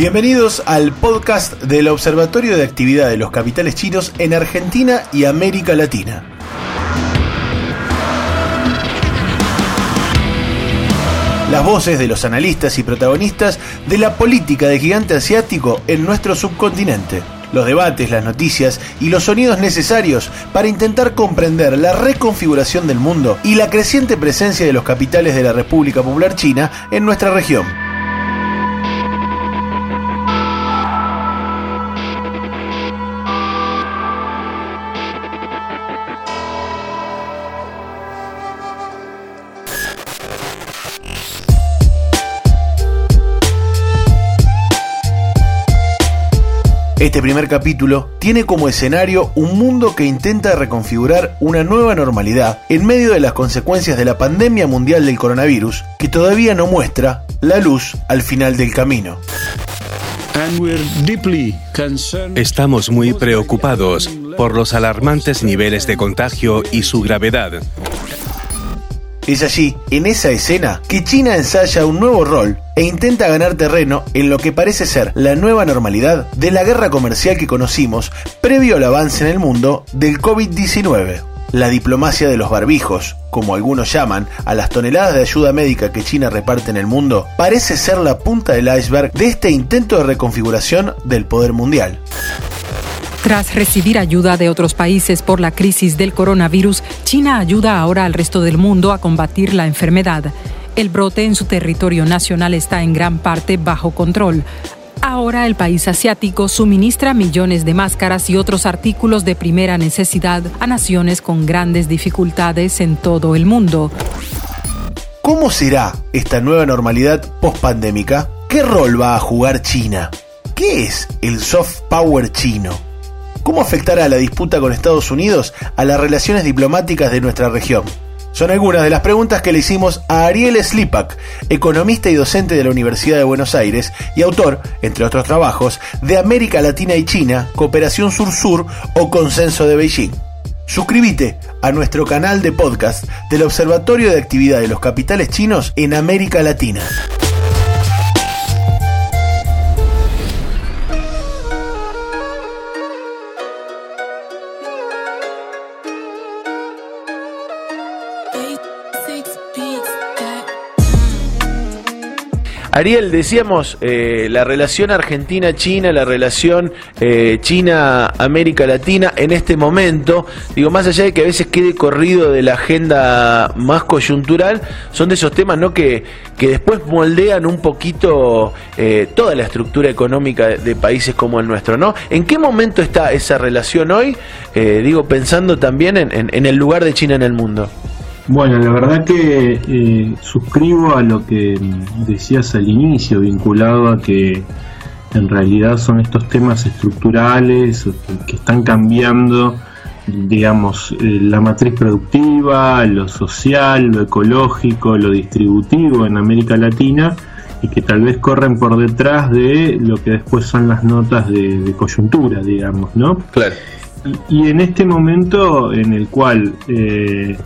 Bienvenidos al podcast del Observatorio de Actividad de los Capitales Chinos en Argentina y América Latina. Las voces de los analistas y protagonistas de la política de gigante asiático en nuestro subcontinente. Los debates, las noticias y los sonidos necesarios para intentar comprender la reconfiguración del mundo y la creciente presencia de los capitales de la República Popular China en nuestra región. Este primer capítulo tiene como escenario un mundo que intenta reconfigurar una nueva normalidad en medio de las consecuencias de la pandemia mundial del coronavirus que todavía no muestra la luz al final del camino. Estamos muy preocupados por los alarmantes niveles de contagio y su gravedad. Es allí, en esa escena, que China ensaya un nuevo rol e intenta ganar terreno en lo que parece ser la nueva normalidad de la guerra comercial que conocimos previo al avance en el mundo del COVID-19. La diplomacia de los barbijos, como algunos llaman a las toneladas de ayuda médica que China reparte en el mundo, parece ser la punta del iceberg de este intento de reconfiguración del poder mundial. Tras recibir ayuda de otros países por la crisis del coronavirus, China ayuda ahora al resto del mundo a combatir la enfermedad. El brote en su territorio nacional está en gran parte bajo control. Ahora el país asiático suministra millones de máscaras y otros artículos de primera necesidad a naciones con grandes dificultades en todo el mundo. ¿Cómo será esta nueva normalidad post-pandémica? ¿Qué rol va a jugar China? ¿Qué es el soft power chino? ¿Cómo afectará la disputa con Estados Unidos a las relaciones diplomáticas de nuestra región? Son algunas de las preguntas que le hicimos a Ariel Slipak, economista y docente de la Universidad de Buenos Aires y autor, entre otros trabajos, de América Latina y China, Cooperación Sur-Sur o Consenso de Beijing. Suscríbete a nuestro canal de podcast del Observatorio de Actividad de los Capitales Chinos en América Latina. Ariel, decíamos eh, la relación Argentina-China, la relación eh, China-América Latina en este momento, digo, más allá de que a veces quede corrido de la agenda más coyuntural, son de esos temas ¿no? que, que después moldean un poquito eh, toda la estructura económica de, países como el nuestro. ¿no? ¿En qué momento está esa relación hoy? digo, pensando también en el lugar de China en el mundo. Bueno, la verdad que eh, suscribo a lo que decías al inicio, vinculado a que en realidad son estos temas estructurales que están cambiando, digamos, eh, la matriz productiva, lo social, lo ecológico, lo distributivo en América Latina y que tal vez corren por detrás de lo que después son las notas de, coyuntura, digamos, ¿no? Claro. Y, en este momento en el cual eh,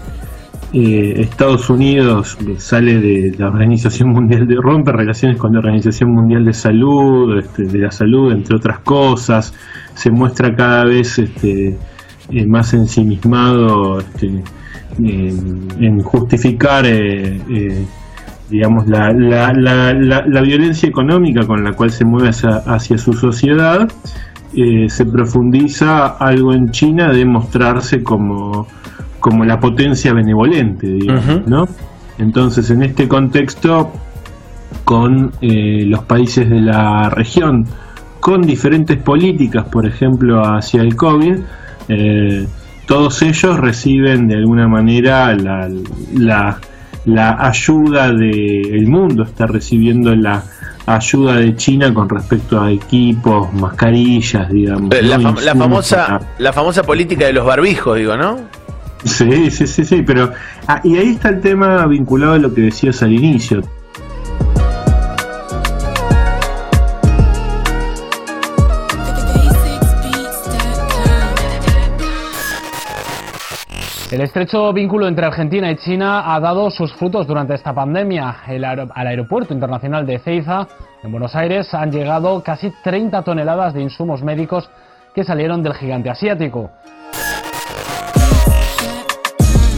eh, Estados Unidos sale de la Organización Mundial de rompe relaciones con la Organización Mundial de Salud, este, de la salud, entre otras cosas, se muestra cada vez este, eh, más ensimismado este, en justificar eh, digamos la, la, violencia económica con la cual se mueve hacia, su sociedad, se profundiza algo en China de mostrarse como como la potencia benevolente, digamos, ¿no? Entonces, en este contexto, con eh, los países de la región, con diferentes políticas, por ejemplo, hacia el COVID, eh, todos ellos reciben de alguna manera la, la, ayuda del mundo, está recibiendo la ayuda de China con respecto a equipos, mascarillas, digamos. La, la famosa, la famosa política de los barbijos, digo, ¿no? Sí, sí, sí, sí, pero... Ah, y ahí está el tema vinculado a lo que decías al inicio. El estrecho vínculo entre Argentina y China ha dado sus frutos durante esta pandemia. al aeropuerto internacional de Ceiza, en Buenos Aires, han llegado casi 30 toneladas de insumos médicos que salieron del gigante asiático.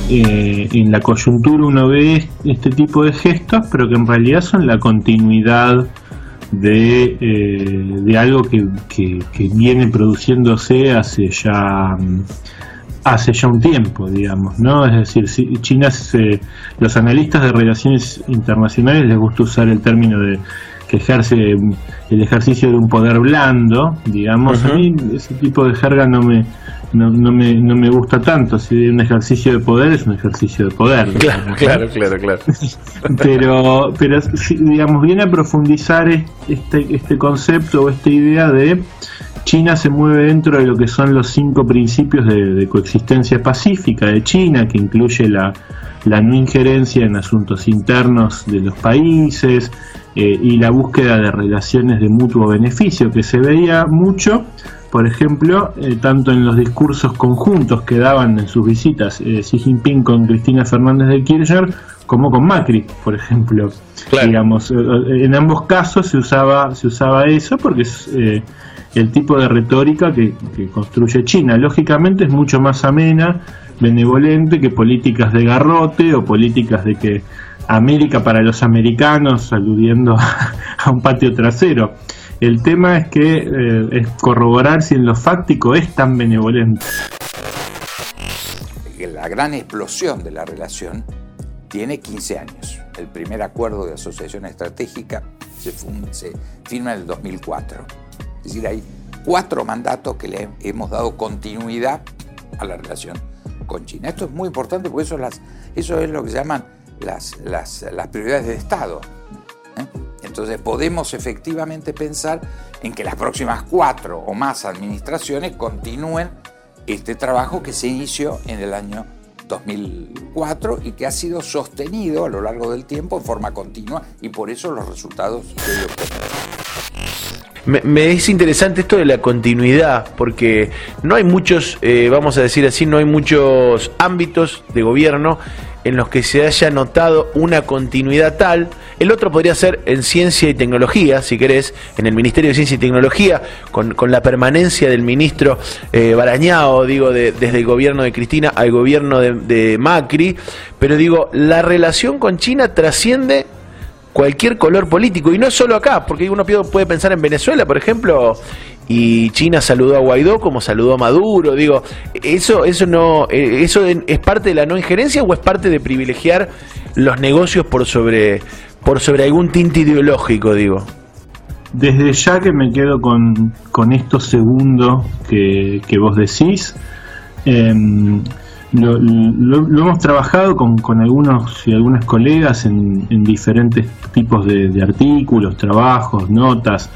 Eh, en la coyuntura uno ve este tipo de gestos, pero que en realidad son la continuidad de, eh, algo que, que, viene produciéndose hace ya hace ya un tiempo, digamos, ¿no? Es decir, China, se, los analistas de relaciones internacionales les gusta usar el término de que ejerce el ejercicio de un poder blando, digamos, a mí ese tipo de jerga no me, no, no, me, no me gusta tanto, si un ejercicio de poder es un ejercicio de poder. Claro, claro, claro, claro. pero, pero digamos, viene a profundizar este, este concepto o esta idea de China se mueve dentro de lo que son los cinco principios de, coexistencia pacífica de China, que incluye la, no injerencia en asuntos internos de los países eh, y la búsqueda de relaciones de mutuo beneficio, que se veía mucho, por ejemplo, eh, tanto en los discursos conjuntos que daban en sus visitas eh, Xi Jinping con Cristina Fernández de Kirchner, como con Macri, por ejemplo. Digamos, en ambos casos se usaba, se usaba eso porque es el tipo de retórica que, construye China. Lógicamente es mucho más amena, benevolente que políticas de garrote o políticas de que América para los americanos, aludiendo a un patio trasero. El tema es que eh, es corroborar si en lo fáctico es tan benevolente. La gran explosión de la relación tiene 15 años. El primer acuerdo de asociación estratégica se, firma en el 2004 es decir, hay cuatro mandatos que le hemos dado continuidad a la relación con China. Esto es muy importante porque eso, eso es lo que se llaman las, las, prioridades de Estado. ¿eh? Entonces podemos efectivamente pensar en que las próximas cuatro o más administraciones continúen este trabajo que se inició en el año 2004 y que ha sido sostenido a lo largo del tiempo en forma continua y por eso los resultados que hoy obtenemos. Me, es interesante esto de la continuidad, porque no hay muchos, eh, vamos a decir así, no hay muchos ámbitos de gobierno en los que se haya notado una continuidad tal. El otro podría ser en ciencia y tecnología, si querés, en el Ministerio de Ciencia y Tecnología, con, la permanencia del ministro eh, Barañao, digo, desde el gobierno de Cristina al gobierno de, de Macri. Pero digo, la relación con China trasciende cualquier color político. Y no solo acá, porque uno puede pensar en Venezuela, por ejemplo, y China saludó a Guaidó como saludó a Maduro. Digo, eso, eso no, eh, eso es parte de la no injerencia o es parte de privilegiar los negocios por sobre, por sobre algún tinte ideológico, digo. Desde ya que me quedo con, con esto segundo que, que vos decís. Eh, lo, hemos trabajado con, con, algunos y algunas colegas en, diferentes tipos de, artículos, trabajos, notas,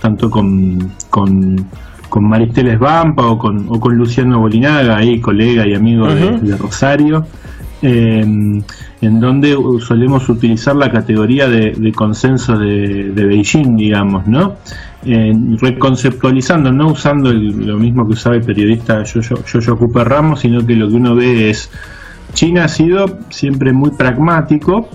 tanto con, con, con Maristeles Vampa o con, o con Luciano Bolinaga, ahí colega y amigo de, Rosario, em, en donde solemos utilizar la categoría de, consenso de, de Beijing, digamos, ¿no? Eh, reconceptualizando, no usando lo mismo que usaba el periodista yo, yo, yo, Cooper Ramos, sino que lo que uno ve es China ha sido siempre muy pragmático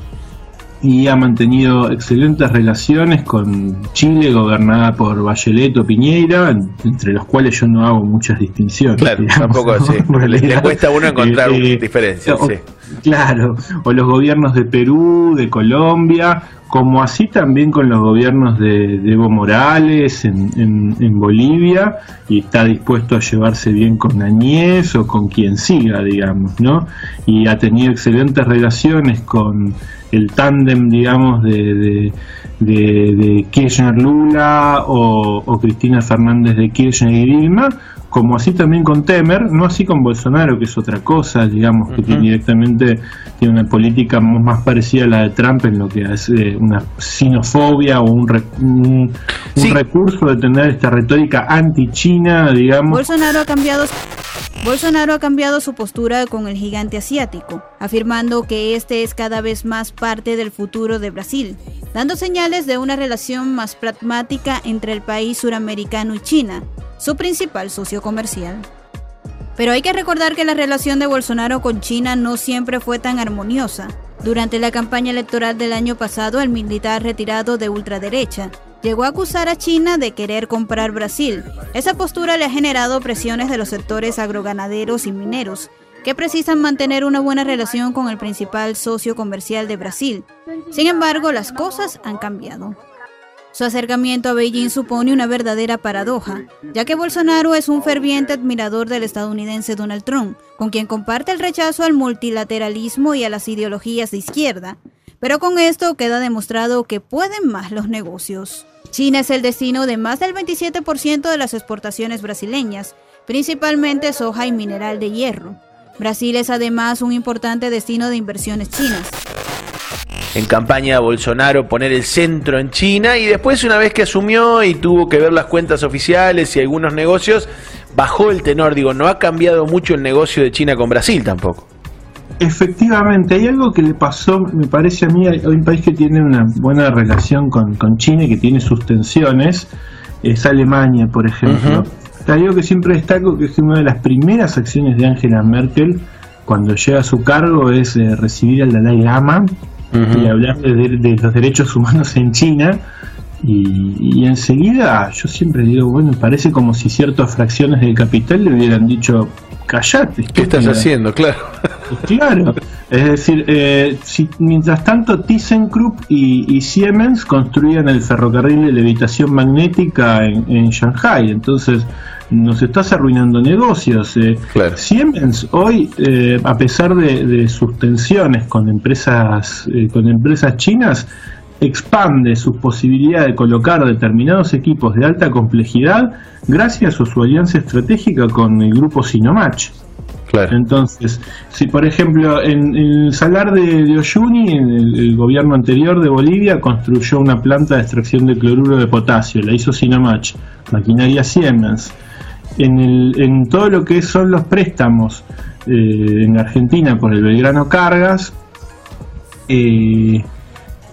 y ha mantenido excelentes relaciones con Chile, gobernada por Bachelet o Piñeira, entre los cuales yo no hago muchas distinciones. Claro, tampoco así. Le cuesta a uno encontrar eh, diferencias. sí. Claro, o los gobiernos de Perú, de Colombia, como así también con los gobiernos de, Evo Morales en, Bolivia, y está dispuesto a llevarse bien con Añez o con quien siga, digamos, ¿no? Y ha tenido excelentes relaciones con el tándem, digamos, de, de, Kirchner-Lula o, o, Cristina Fernández de Kirchner y Dilma, como así también con Temer, no así con Bolsonaro, que es otra cosa, digamos, que directamente tiene una política más parecida a la de Trump en lo que es eh, una sinofobia o un, recurso de tener esta retórica anti-China, digamos. Bolsonaro ha cambiado. Bolsonaro ha cambiado su postura con el gigante asiático, afirmando que este es cada vez más parte del futuro de Brasil, dando señales de una relación más pragmática entre el país suramericano y China, su principal socio comercial. Pero hay que recordar que la relación de Bolsonaro con China no siempre fue tan armoniosa. Durante la campaña electoral del año pasado, el militar retirado de ultraderecha llegó a acusar a China de querer comprar Brasil. Esa postura le ha generado presiones de los sectores agroganaderos y mineros, que precisan mantener una buena relación con el principal socio comercial de Brasil. Sin embargo, las cosas han cambiado. Su acercamiento a Beijing supone una verdadera paradoja, ya que Bolsonaro es un ferviente admirador del estadounidense Donald Trump, con quien comparte el rechazo al multilateralismo y a las ideologías de izquierda. Pero con esto queda demostrado que pueden más los negocios. China es el destino de más del 27% de las exportaciones brasileñas, principalmente soja y mineral de hierro. Brasil es además un importante destino de inversiones chinas en campaña de Bolsonaro poner el centro en China y después una vez que asumió y tuvo que ver las cuentas oficiales y algunos negocios, bajó el tenor. Digo, no ha cambiado mucho el negocio de China con Brasil tampoco. Efectivamente, hay algo que le pasó, me parece a mí, hay un país que tiene una buena relación con, China y que tiene sus tensiones, es Alemania, por ejemplo. Hay algo que siempre destaco, que es una de las primeras acciones de Angela Merkel cuando llega a su cargo es eh, recibir al Dalai Lama y hablar de, los derechos humanos en China. Y, enseguida yo siempre digo, bueno, parece como si ciertas fracciones del capital le hubieran dicho, callate. ¿Qué estás haciendo? Claro. Claro. Es decir, eh, si, mientras tanto ThyssenKrupp y, y, Siemens construían el ferrocarril de levitación magnética en, en Shanghai. Entonces, nos estás arruinando negocios. Eh. Siemens hoy, eh, a pesar de, sus tensiones con empresas, eh, con empresas chinas, expande su posibilidad de colocar determinados equipos de alta complejidad gracias a su alianza estratégica con el grupo Entonces, si por ejemplo en, el salar de, de Oyuni, en el, gobierno anterior de Bolivia construyó una planta de extracción de cloruro de potasio, la hizo Sinomatch, maquinaria Siemens. En, el, en todo lo que son los préstamos eh, en Argentina por el Belgrano Cargas, eh,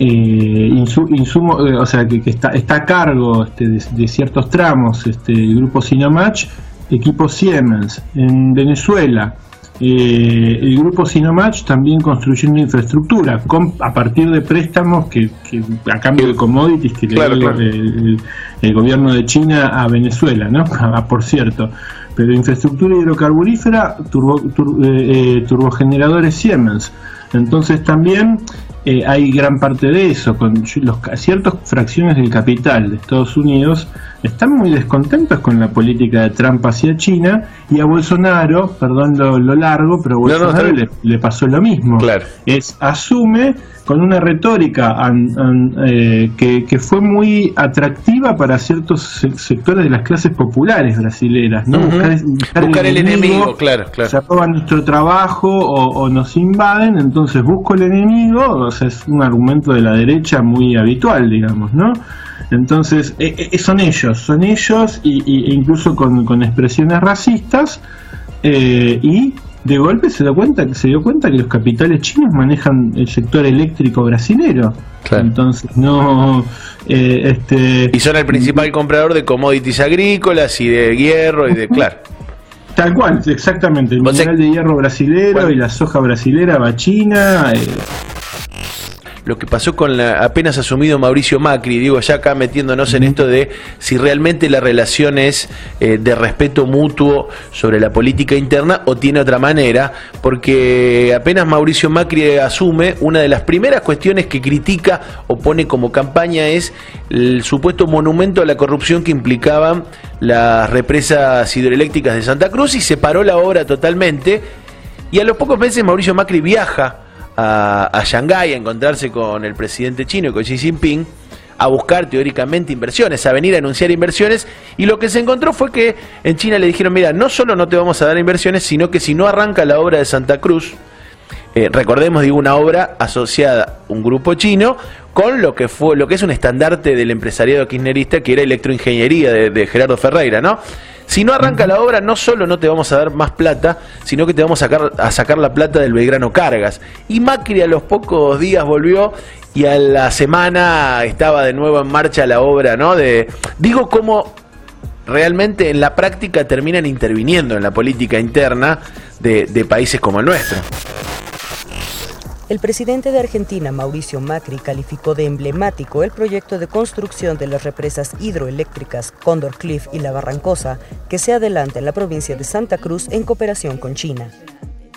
eh, insumo, o sea que, está, está, a cargo este, de, ciertos tramos este, el grupo Sinomatch, equipo Siemens en Venezuela, eh, el grupo Sinomatch también construyendo infraestructura a partir de préstamos que, a cambio de commodities que le dio el, gobierno de China a Venezuela, ¿no? Ah, por cierto. Pero infraestructura hidrocarburífera, turbo, eh, eh, turbogeneradores Siemens. Entonces también eh, hay gran parte de eso, con los ciertas fracciones del capital de Estados Unidos están muy descontentos con la política de Trump hacia China y a Bolsonaro, perdón lo, largo, pero a Bolsonaro le, pasó lo mismo. Es asume con una retórica eh, que, fue muy atractiva para ciertos sectores de las clases populares brasileras, ¿no? buscar, el, enemigo, claro, claro. Se roban nuestro trabajo o, nos invaden, entonces busco el enemigo, o sea, es un argumento de la derecha muy habitual, digamos, ¿no? Entonces, eh, eh, son ellos, son ellos, y, e incluso con, expresiones racistas, eh, y de golpe se dio cuenta que se dio cuenta que los capitales chinos manejan el sector eléctrico brasilero. Entonces, no. este, y son el principal comprador de commodities agrícolas y de hierro y de. Claro. Tal cual, exactamente. El mineral de hierro brasilero y la soja brasilera va a China lo que pasó con la apenas asumido Mauricio Macri, digo, ya acá metiéndonos en esto de si realmente la relación es eh, de respeto mutuo sobre la política interna o tiene otra manera, porque apenas Mauricio Macri asume, una de las primeras cuestiones que critica o pone como campaña es el supuesto monumento a la corrupción que implicaban las represas hidroeléctricas de Santa Cruz y separó la obra totalmente. Y a los pocos meses Mauricio Macri viaja a, a Shanghái a encontrarse con el presidente chino, con Xi Jinping, a buscar teóricamente inversiones, a venir a anunciar inversiones, y lo que se encontró fue que en China le dijeron, mira, no solo no te vamos a dar inversiones, sino que si no arranca la obra de Santa Cruz, eh, recordemos, digo, una obra asociada un grupo chino con lo que fue, lo que es un estandarte del empresariado kirchnerista, que era electroingeniería de Gerardo Ferreira, ¿no? Si no arranca la obra, no solo no te vamos a dar más plata, sino que te vamos a sacar, a sacar la plata del Belgrano Cargas. Y Macri a los pocos días volvió y a la semana estaba de nuevo en marcha la obra, ¿no? De, digo cómo realmente en la práctica terminan interviniendo en la política interna de, de países como el nuestro. El presidente de Argentina, Mauricio Macri, calificó de emblemático el proyecto de construcción de las represas hidroeléctricas Condor Cliff y La Barrancosa, que se adelanta en la provincia de Santa Cruz en cooperación con China.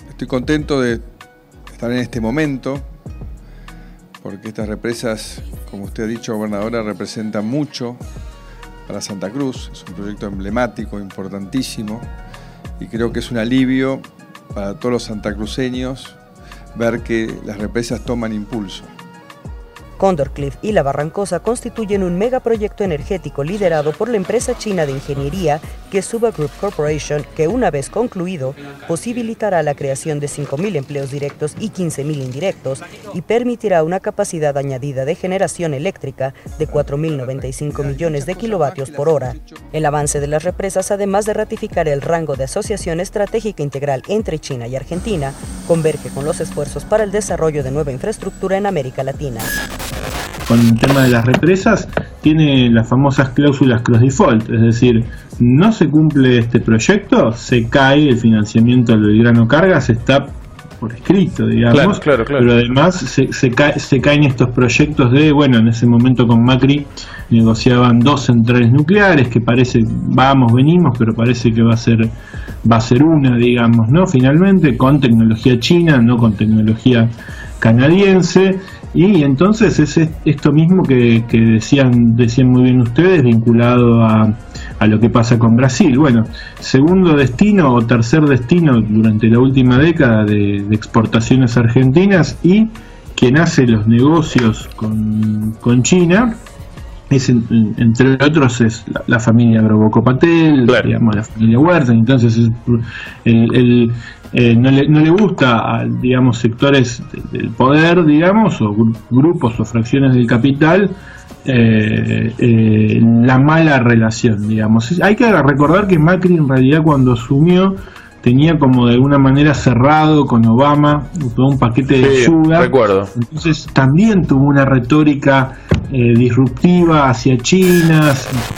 Estoy contento de estar en este momento, porque estas represas, como usted ha dicho, gobernadora, representan mucho para Santa Cruz. Es un proyecto emblemático, importantísimo, y creo que es un alivio para todos los santacruceños ver que las represas toman impulso. Condorcliff y La Barrancosa constituyen un megaproyecto energético liderado por la empresa china de ingeniería Suba Group Corporation, que una vez concluido, posibilitará la creación de 5.000 empleos directos y 15.000 indirectos y permitirá una capacidad añadida de generación eléctrica de 4.095 millones de kilovatios por hora. El avance de las represas, además de ratificar el rango de asociación estratégica integral entre China y Argentina, converge con los esfuerzos para el desarrollo de nueva infraestructura en América Latina con el tema de las represas, tiene las famosas cláusulas cross default, es decir, no se cumple este proyecto, se cae el financiamiento del grano Cargas, está por escrito, digamos, claro, claro, pero además se, se, se, caen estos proyectos de, bueno, en ese momento con Macri negociaban dos centrales nucleares, que parece, vamos, venimos, pero parece que va a ser va a ser una, digamos, ¿no? Finalmente, con tecnología china, no con tecnología canadiense, y entonces es esto mismo que, decían, decían muy bien ustedes, vinculado a, a, lo que pasa con Brasil. Bueno, segundo destino o tercer destino durante la última década de, exportaciones argentinas y quien hace los negocios con, con China es entre otros es la, familia Grobocopatel, digamos la familia Huerta, entonces el, eh, no, le, no le gusta a digamos sectores del poder, digamos, o grupos o fracciones del capital eh, eh, la mala relación, digamos. Hay que recordar que Macri en realidad cuando asumió tenía como de alguna manera cerrado con Obama todo un paquete de ayuda. Recuerdo. Entonces también tuvo una retórica eh, disruptiva hacia China.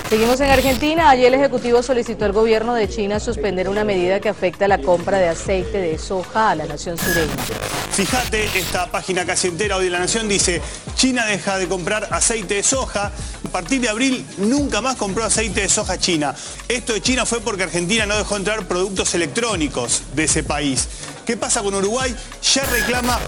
Seguimos en Argentina. Ayer el Ejecutivo solicitó al gobierno de China suspender una medida que afecta la compra de aceite de soja a la nación sureña. Fíjate, esta página casi entera hoy de La Nación dice, China deja de comprar aceite de soja. A partir de abril nunca más compró aceite de soja China. Esto de China fue porque Argentina no dejó entrar productos electrónicos de ese país. ¿Qué pasa con Uruguay? Ya reclama...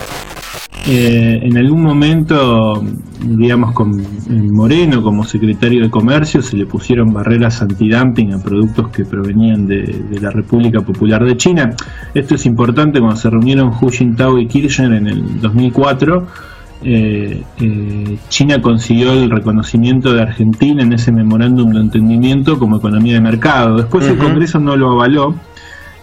Eh, en algún momento, digamos, con Moreno como secretario de Comercio se le pusieron barreras antidumping a productos que provenían de, la República Popular de China. Esto es importante cuando se reunieron Hu Jintao y Kirchner en el 2004. Eh, eh, China consiguió el reconocimiento de Argentina en ese memorándum de entendimiento como economía de mercado. Después el Congreso no lo avaló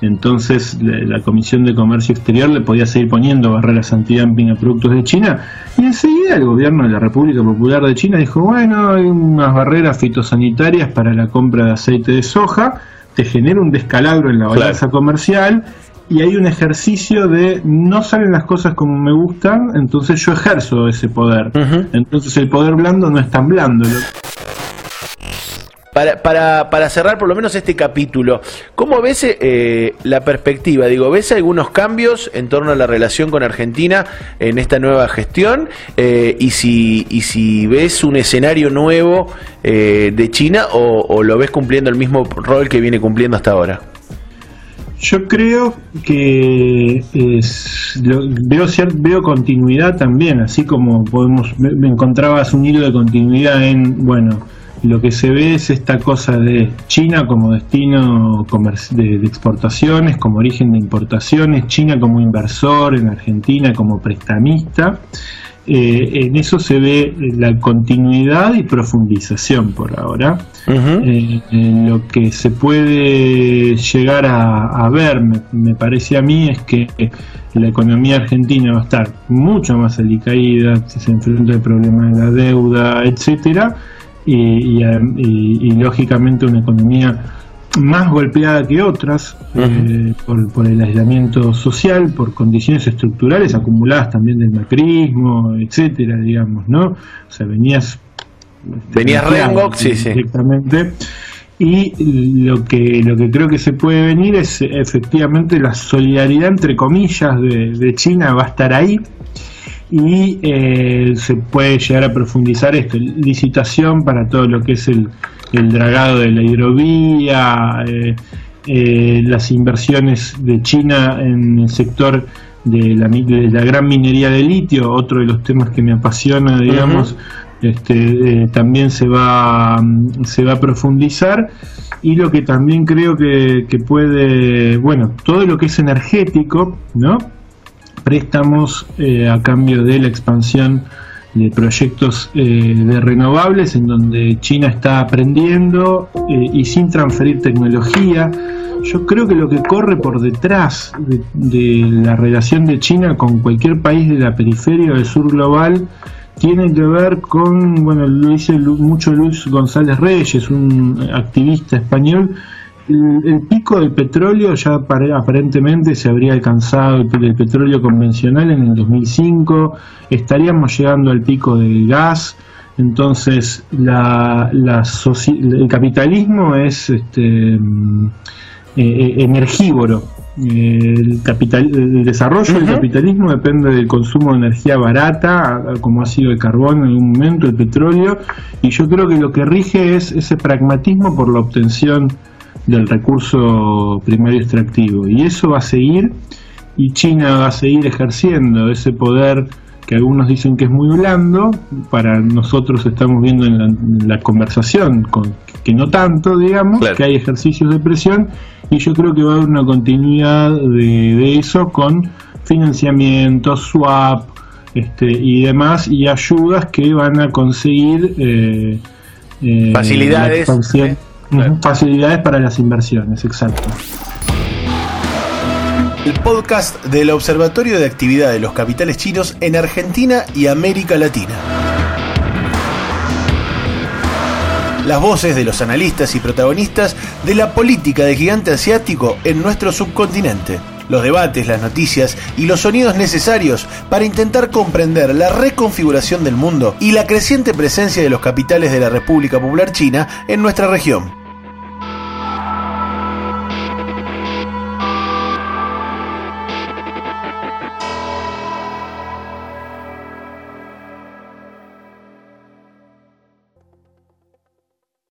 entonces la, Comisión de Comercio Exterior le podía seguir poniendo barreras antidumping a productos de China y enseguida el gobierno de la República Popular de China dijo, bueno, hay unas barreras fitosanitarias para la compra de aceite de soja, te genera un descalabro en la balanza comercial y hay un ejercicio de no salen las cosas como me gustan, entonces yo ejerzo ese poder. Entonces el poder blando no es tan blando. Para, para, para, cerrar por lo menos este capítulo, ¿cómo ves eh, la perspectiva? Digo, ¿ves algunos cambios en torno a la relación con Argentina en esta nueva gestión? Eh, y, si, y si ves un escenario nuevo eh, de China o, lo ves cumpliendo el mismo rol que viene cumpliendo hasta ahora? Yo creo que veo, veo continuidad también, así como podemos, me encontrabas un hilo de continuidad en, bueno, lo que se ve es esta cosa de China como destino de, exportaciones, como origen de importaciones, China como inversor, en Argentina como prestamista. Eh, en eso se ve la continuidad y profundización por ahora. Eh, lo que se puede llegar a, ver, me, parece a mí, es que la economía argentina va a estar mucho más alicaída si se enfrenta al problema de la deuda, etcétera y, lógicamente una economía más golpeada que otras eh, por, el aislamiento social, por condiciones estructurales acumuladas también del macrismo, etcétera, digamos, ¿no? O sea, venías venías rengo, sí, sí. Directamente. y lo que, lo que creo que se puede venir es efectivamente la solidaridad entre comillas de, China va a estar ahí y eh, se puede llegar a profundizar esto, licitación para todo lo que es el, el dragado de la hidrovía, eh, eh, las inversiones de China en el sector de la, de la, gran minería de litio, otro de los temas que me apasiona, digamos, este, eh, también se va, se va a profundizar. Y lo que también creo que, que puede, bueno, todo lo que es energético, ¿no? Préstamos a cambio de la expansión de proyectos eh, de renovables en donde China está aprendiendo eh, y sin transferir tecnología. Yo creo que lo que corre por detrás de, la relación de China con cualquier país de la periferia del sur global tiene que ver con, bueno, lo dice mucho Luis González Reyes, un activista español, el, pico del petróleo ya aparentemente se habría alcanzado el, petróleo convencional en el 2005, estaríamos llegando al pico del gas, entonces la, el capitalismo es este, mm, eh, eh, energívoro. El, capital, el desarrollo del capitalismo depende del consumo de energía barata, como ha sido el carbón en algún momento, el petróleo, y yo creo que lo que rige es ese pragmatismo por la obtención del recurso primario extractivo. Y eso va a seguir y China va a seguir ejerciendo ese poder que algunos dicen que es muy blando, para nosotros estamos viendo en la, conversación con, que no tanto, digamos, que hay ejercicios de presión y yo creo que va a haber una continuidad de, eso con financiamiento, swap este, y demás y ayudas que van a conseguir eh, eh, facilidades. Facilidades para las inversiones, exacto. El podcast del Observatorio de Actividad de los Capitales Chinos en Argentina y América Latina. Las voces de los analistas y protagonistas de la política del gigante asiático en nuestro subcontinente los debates, las noticias y los sonidos necesarios para intentar comprender la reconfiguración del mundo y la creciente presencia de los capitales de la República Popular China en nuestra región.